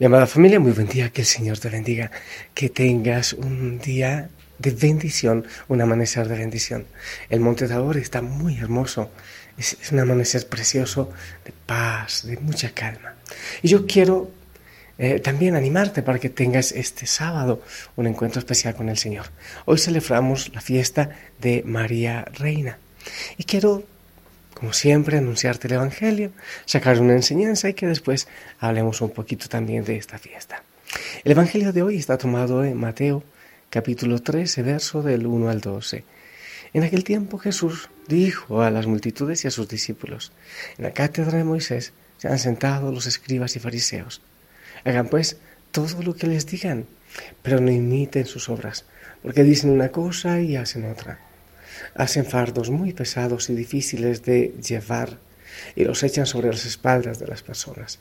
Mi amada familia, muy buen día, que el Señor te bendiga, que tengas un día de bendición, un amanecer de bendición. El Monte Tabor está muy hermoso, es, un amanecer precioso de paz, de mucha calma. Y yo quiero eh, también animarte para que tengas este sábado un encuentro especial con el Señor. Hoy celebramos la fiesta de María Reina y quiero como siempre, anunciarte el Evangelio, sacar una enseñanza y que después hablemos un poquito también de esta fiesta. El Evangelio de hoy está tomado en Mateo capítulo 13, verso del 1 al 12. En aquel tiempo Jesús dijo a las multitudes y a sus discípulos, en la cátedra de Moisés se han sentado los escribas y fariseos. Hagan pues todo lo que les digan, pero no imiten sus obras, porque dicen una cosa y hacen otra hacen fardos muy pesados y difíciles de llevar y los echan sobre las espaldas de las personas.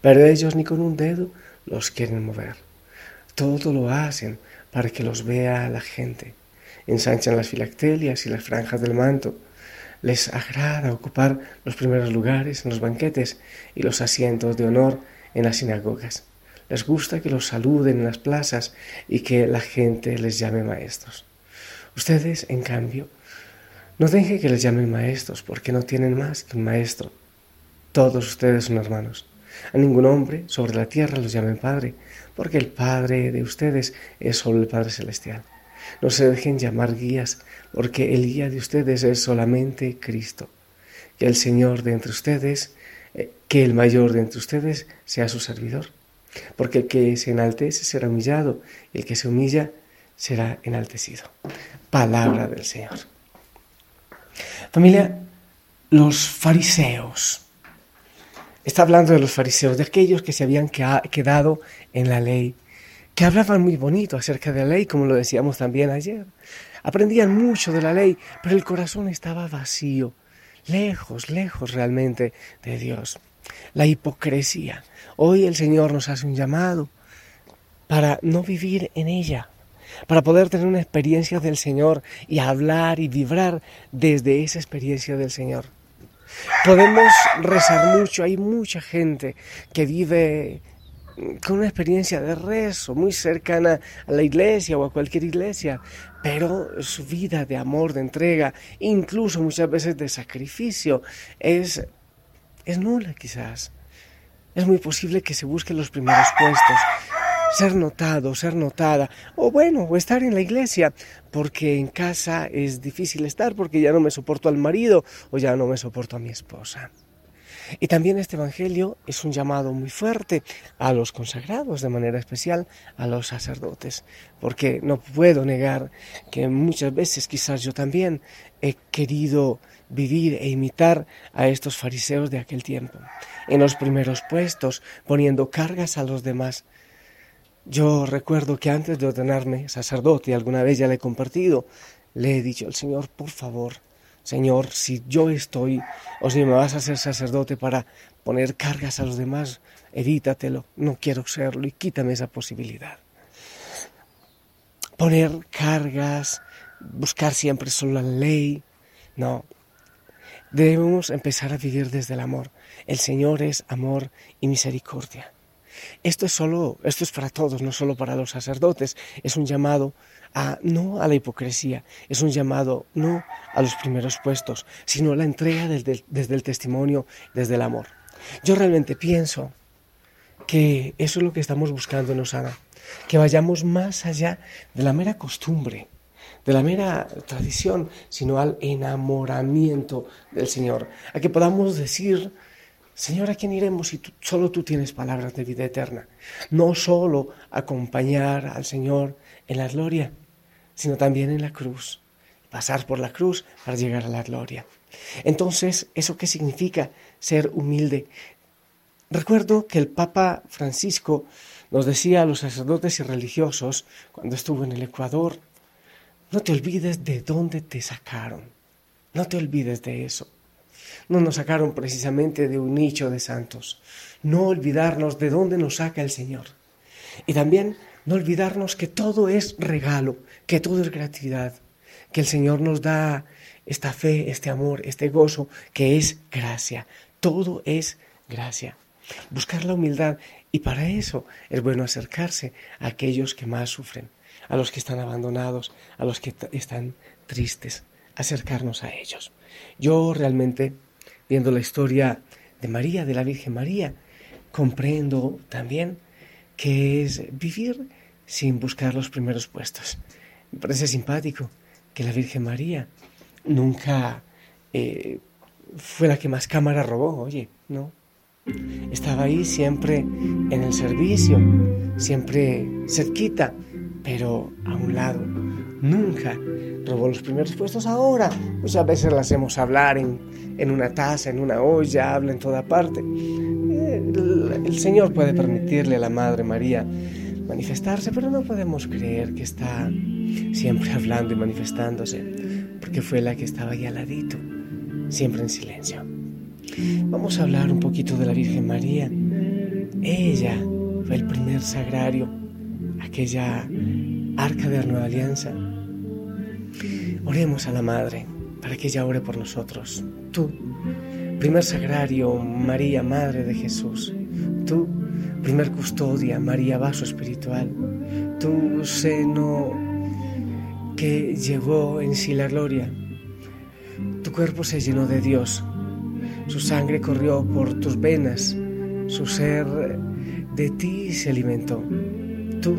Pero ellos ni con un dedo los quieren mover. Todo lo hacen para que los vea la gente. Ensanchan las filactelias y las franjas del manto. Les agrada ocupar los primeros lugares en los banquetes y los asientos de honor en las sinagogas. Les gusta que los saluden en las plazas y que la gente les llame maestros. Ustedes, en cambio, no dejen que les llamen maestros, porque no tienen más que un maestro. Todos ustedes son hermanos. A ningún hombre sobre la tierra los llamen Padre, porque el Padre de ustedes es solo el Padre Celestial. No se dejen llamar guías, porque el guía de ustedes es solamente Cristo. Que el Señor de entre ustedes, eh, que el mayor de entre ustedes sea su servidor. Porque el que se enaltece será humillado, y el que se humilla será enaltecido. Palabra del Señor. Familia, los fariseos. Está hablando de los fariseos, de aquellos que se habían quedado en la ley, que hablaban muy bonito acerca de la ley, como lo decíamos también ayer. Aprendían mucho de la ley, pero el corazón estaba vacío, lejos, lejos realmente de Dios. La hipocresía. Hoy el Señor nos hace un llamado para no vivir en ella, para poder tener una experiencia del Señor y hablar y vibrar desde esa experiencia del Señor. Podemos rezar mucho, hay mucha gente que vive con una experiencia de rezo muy cercana a la iglesia o a cualquier iglesia, pero su vida de amor, de entrega, incluso muchas veces de sacrificio, es, es nula quizás. Es muy posible que se busquen los primeros puestos, ser notado, ser notada, o bueno, o estar en la iglesia, porque en casa es difícil estar, porque ya no me soporto al marido o ya no me soporto a mi esposa. Y también este Evangelio es un llamado muy fuerte a los consagrados, de manera especial a los sacerdotes, porque no puedo negar que muchas veces quizás yo también he querido vivir e imitar a estos fariseos de aquel tiempo, en los primeros puestos, poniendo cargas a los demás, yo recuerdo que antes de ordenarme sacerdote, alguna vez ya le he compartido, le he dicho al Señor, por favor, Señor, si yo estoy, o si me vas a hacer sacerdote para poner cargas a los demás, evítatelo, no quiero serlo y quítame esa posibilidad. Poner cargas, buscar siempre solo la ley, no. Debemos empezar a vivir desde el amor. El Señor es amor y misericordia. Esto es solo, esto es para todos, no solo para los sacerdotes. Es un llamado a no a la hipocresía, es un llamado no a los primeros puestos, sino a la entrega desde, desde el testimonio, desde el amor. Yo realmente pienso que eso es lo que estamos buscando en Osana, que vayamos más allá de la mera costumbre, de la mera tradición, sino al enamoramiento del Señor, a que podamos decir Señor, ¿a quién iremos si solo tú tienes palabras de vida eterna? No solo acompañar al Señor en la gloria, sino también en la cruz. Pasar por la cruz para llegar a la gloria. Entonces, ¿eso qué significa ser humilde? Recuerdo que el Papa Francisco nos decía a los sacerdotes y religiosos cuando estuvo en el Ecuador, no te olvides de dónde te sacaron, no te olvides de eso no nos sacaron precisamente de un nicho de santos. No olvidarnos de dónde nos saca el Señor. Y también no olvidarnos que todo es regalo, que todo es gratuidad, que el Señor nos da esta fe, este amor, este gozo, que es gracia. Todo es gracia. Buscar la humildad Y para eso es bueno acercarse a aquellos que más sufren, a los que están abandonados, a los que están tristes, acercarnos a ellos. Yo realmente, viendo la historia de María, de la Virgen María, comprendo también que es vivir sin buscar los primeros puestos. Me parece simpático que la Virgen María nunca eh, fue la que más cámara robó, oye, no. Estaba ahí siempre en el servicio, siempre cerquita, pero a un lado. Nunca robó los primeros puestos. Ahora, pues a veces la hacemos hablar en, en una taza, en una olla, habla en toda parte. El, el Señor puede permitirle a la Madre María manifestarse, pero no podemos creer que está siempre hablando y manifestándose, porque fue la que estaba ahí al ladito, siempre en silencio. Vamos a hablar un poquito de la Virgen María. Ella fue el primer sagrario, aquella arca de la nueva alianza. Oremos a la Madre para que ella ore por nosotros. Tú, primer sagrario, María, Madre de Jesús. Tú, primer custodia, María, vaso espiritual. Tu seno que llevó en sí la gloria. Tu cuerpo se llenó de Dios su sangre corrió por tus venas, su ser de ti se alimentó. Tú,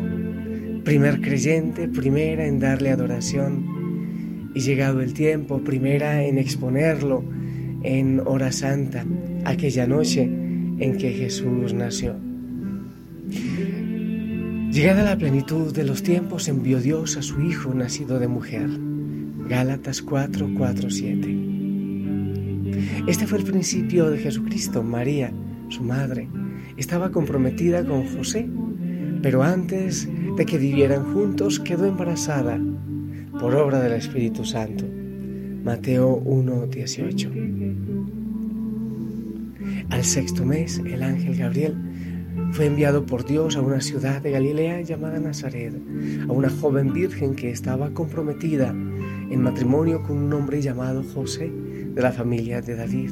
primer creyente, primera en darle adoración, y llegado el tiempo, primera en exponerlo en hora santa, aquella noche en que Jesús nació. Llegada la plenitud de los tiempos, envió Dios a su Hijo nacido de mujer. Gálatas 4, 4, 7. Este fue el principio de Jesucristo. María, su madre, estaba comprometida con José, pero antes de que vivieran juntos quedó embarazada por obra del Espíritu Santo. Mateo 1:18. Al sexto mes, el ángel Gabriel fue enviado por Dios a una ciudad de Galilea llamada Nazaret, a una joven virgen que estaba comprometida en matrimonio con un hombre llamado José de la familia de David.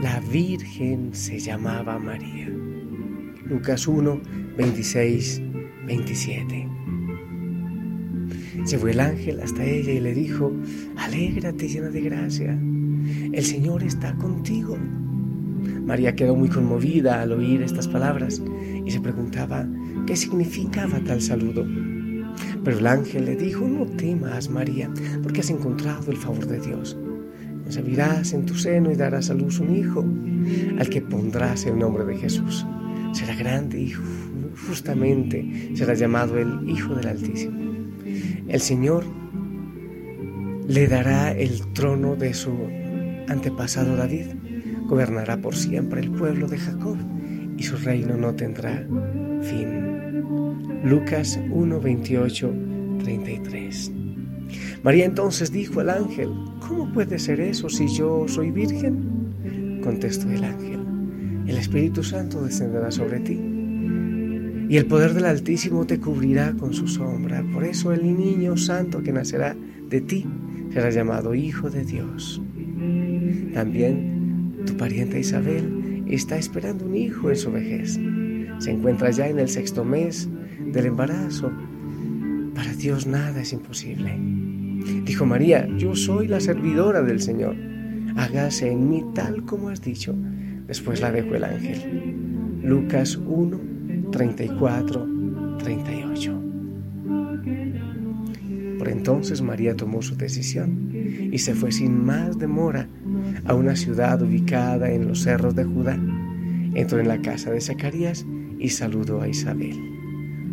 La Virgen se llamaba María. Lucas 1, 26, 27. Llevó el ángel hasta ella y le dijo, alégrate llena de gracia, el Señor está contigo. María quedó muy conmovida al oír estas palabras y se preguntaba qué significaba tal saludo. Pero el ángel le dijo, no temas, María, porque has encontrado el favor de Dios concebirás en tu seno y darás a luz un hijo, al que pondrás el nombre de Jesús. Será grande y justamente será llamado el Hijo del Altísimo. El Señor le dará el trono de su antepasado David, gobernará por siempre el pueblo de Jacob y su reino no tendrá fin. Lucas 1, 28, 33. María entonces dijo al ángel, ¿cómo puede ser eso si yo soy virgen? Contestó el ángel, el Espíritu Santo descenderá sobre ti y el poder del Altísimo te cubrirá con su sombra. Por eso el niño santo que nacerá de ti será llamado Hijo de Dios. También tu pariente Isabel está esperando un hijo en su vejez. Se encuentra ya en el sexto mes del embarazo. Para Dios nada es imposible. Dijo María, yo soy la servidora del Señor. Hágase en mí tal como has dicho. Después la dejó el ángel. Lucas 1, 34, 38. Por entonces María tomó su decisión y se fue sin más demora a una ciudad ubicada en los cerros de Judá. Entró en la casa de Zacarías y saludó a Isabel.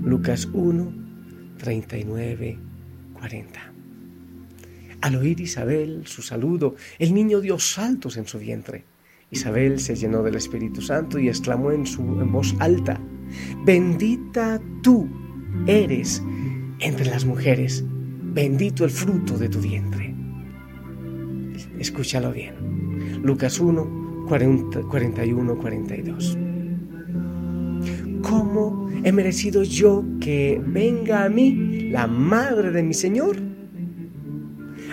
Lucas 1, 39, 40. Al oír Isabel su saludo, el niño dio saltos en su vientre. Isabel se llenó del Espíritu Santo y exclamó en, su, voz alta, Bendita tú eres entre las mujeres, bendito el fruto de tu vientre. Escúchalo bien. Lucas 1, 41, 42. ¿Cómo he merecido yo que venga a mí la madre de mi Señor?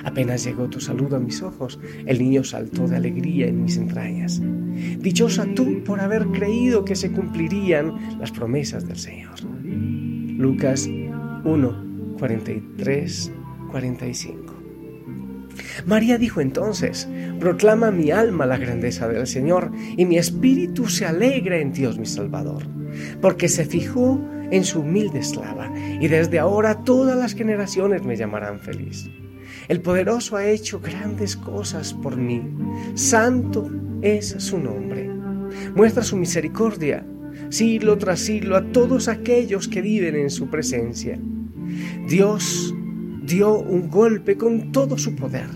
Apenas llegó tu saludo a mis ojos, el niño saltó de alegría en mis entrañas. Dichosa tú por haber creído que se cumplirían las promesas del Señor. Lucas 1, 43, 45. María dijo entonces, proclama mi alma la grandeza del Señor y mi espíritu se alegra en Dios mi Salvador, porque se fijó en su humilde esclava y desde ahora todas las generaciones me llamarán feliz. El poderoso ha hecho grandes cosas por mí, santo es su nombre. Muestra su misericordia siglo tras siglo a todos aquellos que viven en su presencia. Dios dio un golpe con todo su poder,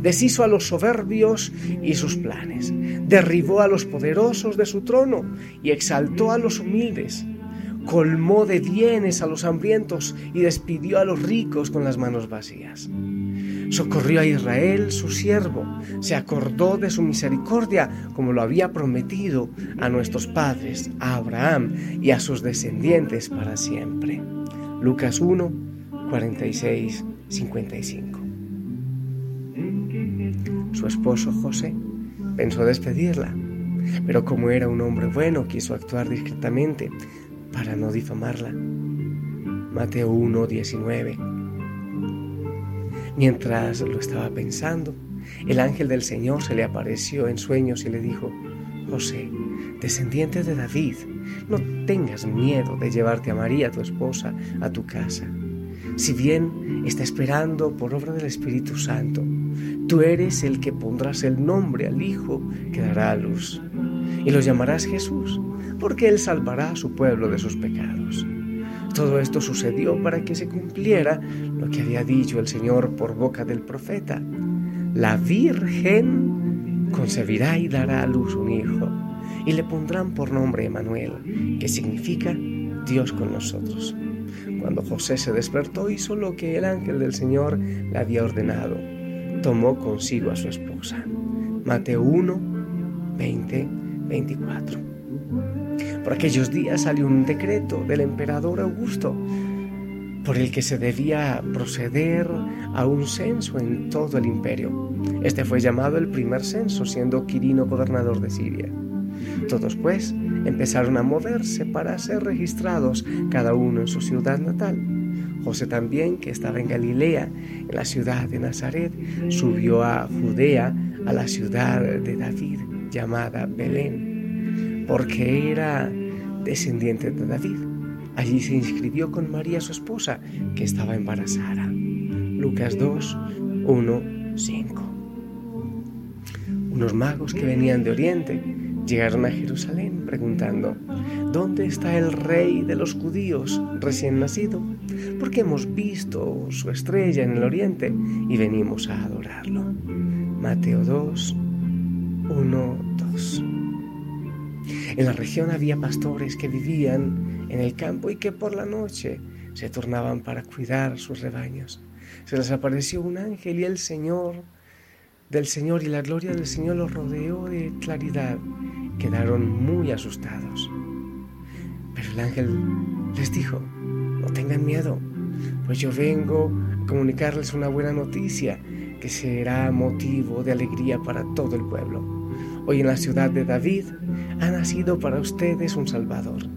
deshizo a los soberbios y sus planes, derribó a los poderosos de su trono y exaltó a los humildes, colmó de bienes a los hambrientos y despidió a los ricos con las manos vacías. Socorrió a Israel, su siervo, se acordó de su misericordia como lo había prometido a nuestros padres, a Abraham y a sus descendientes para siempre. Lucas 1, 46, 55. Su esposo José pensó despedirla, pero como era un hombre bueno, quiso actuar discretamente para no difamarla. Mateo 1, 19. Mientras lo estaba pensando, el ángel del Señor se le apareció en sueños y le dijo, José, descendiente de David, no tengas miedo de llevarte a María, tu esposa, a tu casa. Si bien está esperando por obra del Espíritu Santo, tú eres el que pondrás el nombre al Hijo que dará a luz, y lo llamarás Jesús, porque Él salvará a su pueblo de sus pecados. Todo esto sucedió para que se cumpliera lo que había dicho el Señor por boca del profeta. La Virgen concebirá y dará a luz un hijo, y le pondrán por nombre Emanuel, que significa Dios con nosotros. Cuando José se despertó hizo lo que el ángel del Señor le había ordenado. Tomó consigo a su esposa. Mateo 1, 20, 24. Por aquellos días salió un decreto del emperador Augusto por el que se debía proceder a un censo en todo el imperio. Este fue llamado el primer censo, siendo Quirino gobernador de Siria. Todos pues empezaron a moverse para ser registrados cada uno en su ciudad natal. José también, que estaba en Galilea, en la ciudad de Nazaret, subió a Judea, a la ciudad de David, llamada Belén porque era descendiente de David. Allí se inscribió con María su esposa, que estaba embarazada. Lucas 2, 1, 5. Unos magos que venían de Oriente llegaron a Jerusalén preguntando, ¿dónde está el rey de los judíos recién nacido? Porque hemos visto su estrella en el Oriente y venimos a adorarlo. Mateo 2, 1, 2. En la región había pastores que vivían en el campo y que por la noche se tornaban para cuidar sus rebaños. Se les apareció un ángel y el Señor del Señor y la gloria del Señor los rodeó de claridad. Quedaron muy asustados. Pero el ángel les dijo, no tengan miedo, pues yo vengo a comunicarles una buena noticia que será motivo de alegría para todo el pueblo. Hoy en la ciudad de David ha nacido para ustedes un Salvador,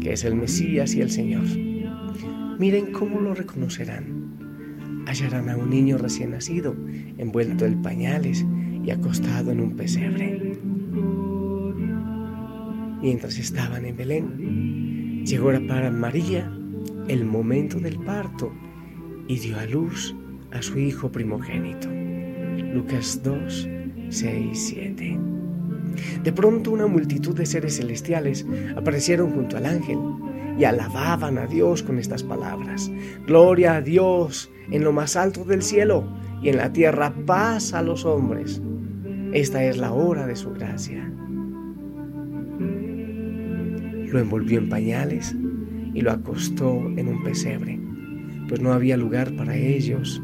que es el Mesías y el Señor. Miren cómo lo reconocerán. Hallarán a un niño recién nacido, envuelto en pañales y acostado en un pesebre. Mientras estaban en Belén, llegó para María el momento del parto y dio a luz a su hijo primogénito. Lucas 2, 6, 7. De pronto una multitud de seres celestiales aparecieron junto al ángel y alababan a Dios con estas palabras. Gloria a Dios en lo más alto del cielo y en la tierra paz a los hombres. Esta es la hora de su gracia. Lo envolvió en pañales y lo acostó en un pesebre, pues no había lugar para ellos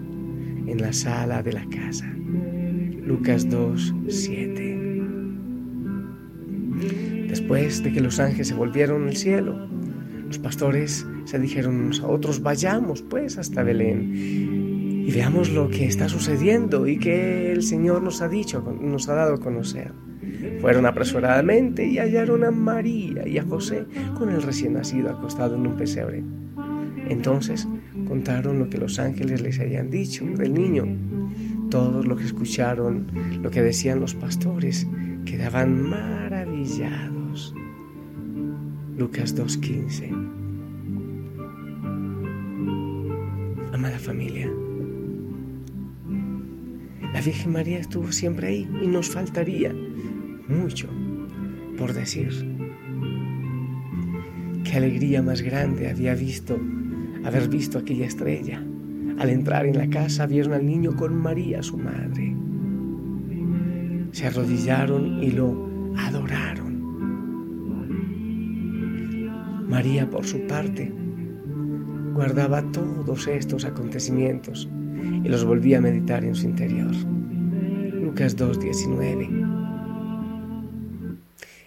en la sala de la casa. Lucas 2, 7. Después de que los ángeles se volvieron al cielo, los pastores se dijeron unos a otros, vayamos pues hasta Belén y veamos lo que está sucediendo y que el Señor nos ha dicho, nos ha dado a conocer. Fueron apresuradamente y hallaron a María y a José con el recién nacido acostado en un pesebre. Entonces contaron lo que los ángeles les habían dicho del niño. Todos lo que escucharon, lo que decían los pastores, quedaban maravillados. Lucas 2.15 Amada familia, la Virgen María estuvo siempre ahí y nos faltaría mucho por decir. Qué alegría más grande había visto haber visto aquella estrella. Al entrar en la casa vieron al niño con María, su madre. Se arrodillaron y lo adoraron. María, por su parte, guardaba todos estos acontecimientos y los volvía a meditar en su interior. Lucas 2.19.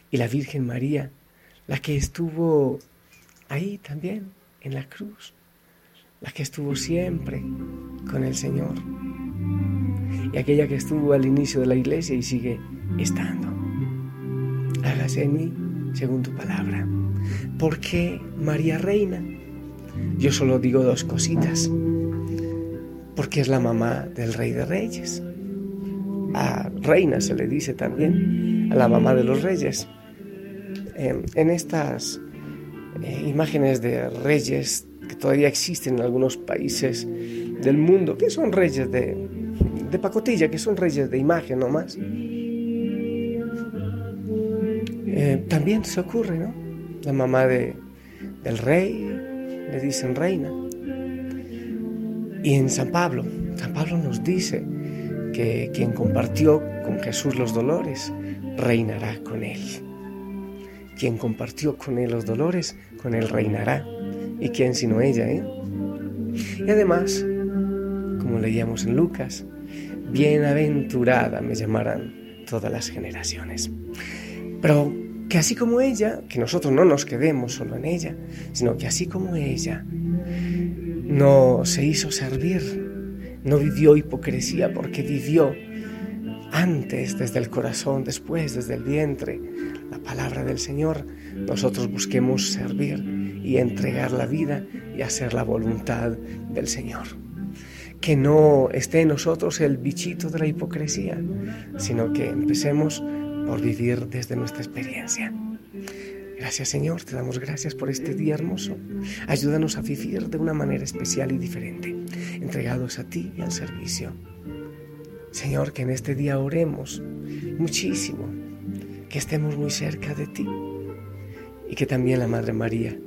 Y la Virgen María, la que estuvo ahí también, en la cruz, la que estuvo siempre con el Señor, y aquella que estuvo al inicio de la iglesia y sigue estando. Hágase en mí según tu palabra. ¿Por qué María Reina? Yo solo digo dos cositas porque es la mamá del rey de reyes. A reina se le dice también, a la mamá de los reyes. Em, en estas eh, imágenes de reyes que todavía existen en algunos países del mundo, que son reyes de, de pacotilla, que son reyes de imagen nomás, eh, también se ocurre, ¿no? La mamá de, del rey le dicen reina. Y en San Pablo, San Pablo nos dice que quien compartió con Jesús los dolores, reinará con él. Quien compartió con él los dolores, con él reinará. ¿Y quién sino ella? Eh? Y además, como leíamos en Lucas, bienaventurada me llamarán todas las generaciones. Pero que así como ella, que nosotros no nos quedemos solo en ella, sino que así como ella no se hizo servir, no vivió hipocresía porque vivió antes desde el corazón, después desde el vientre, la palabra del Señor, nosotros busquemos servir y entregar la vida y hacer la voluntad del Señor. Que no esté en nosotros el bichito de la hipocresía, sino que empecemos por vivir desde nuestra experiencia. Gracias Señor, te damos gracias por este día hermoso. Ayúdanos a vivir de una manera especial y diferente, entregados a ti y al servicio. Señor, que en este día oremos muchísimo, que estemos muy cerca de ti y que también la Madre María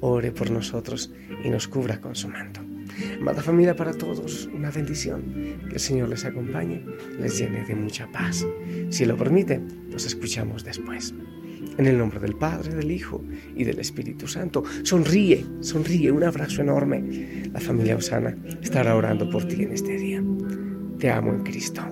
ore por nosotros y nos cubra con su manto. Amada familia para todos, una bendición. Que el Señor les acompañe, les llene de mucha paz. Si lo permite, nos escuchamos después. En el nombre del Padre, del Hijo y del Espíritu Santo. Sonríe, sonríe, un abrazo enorme. La familia Osana estará orando por ti en este día. Te amo en Cristo.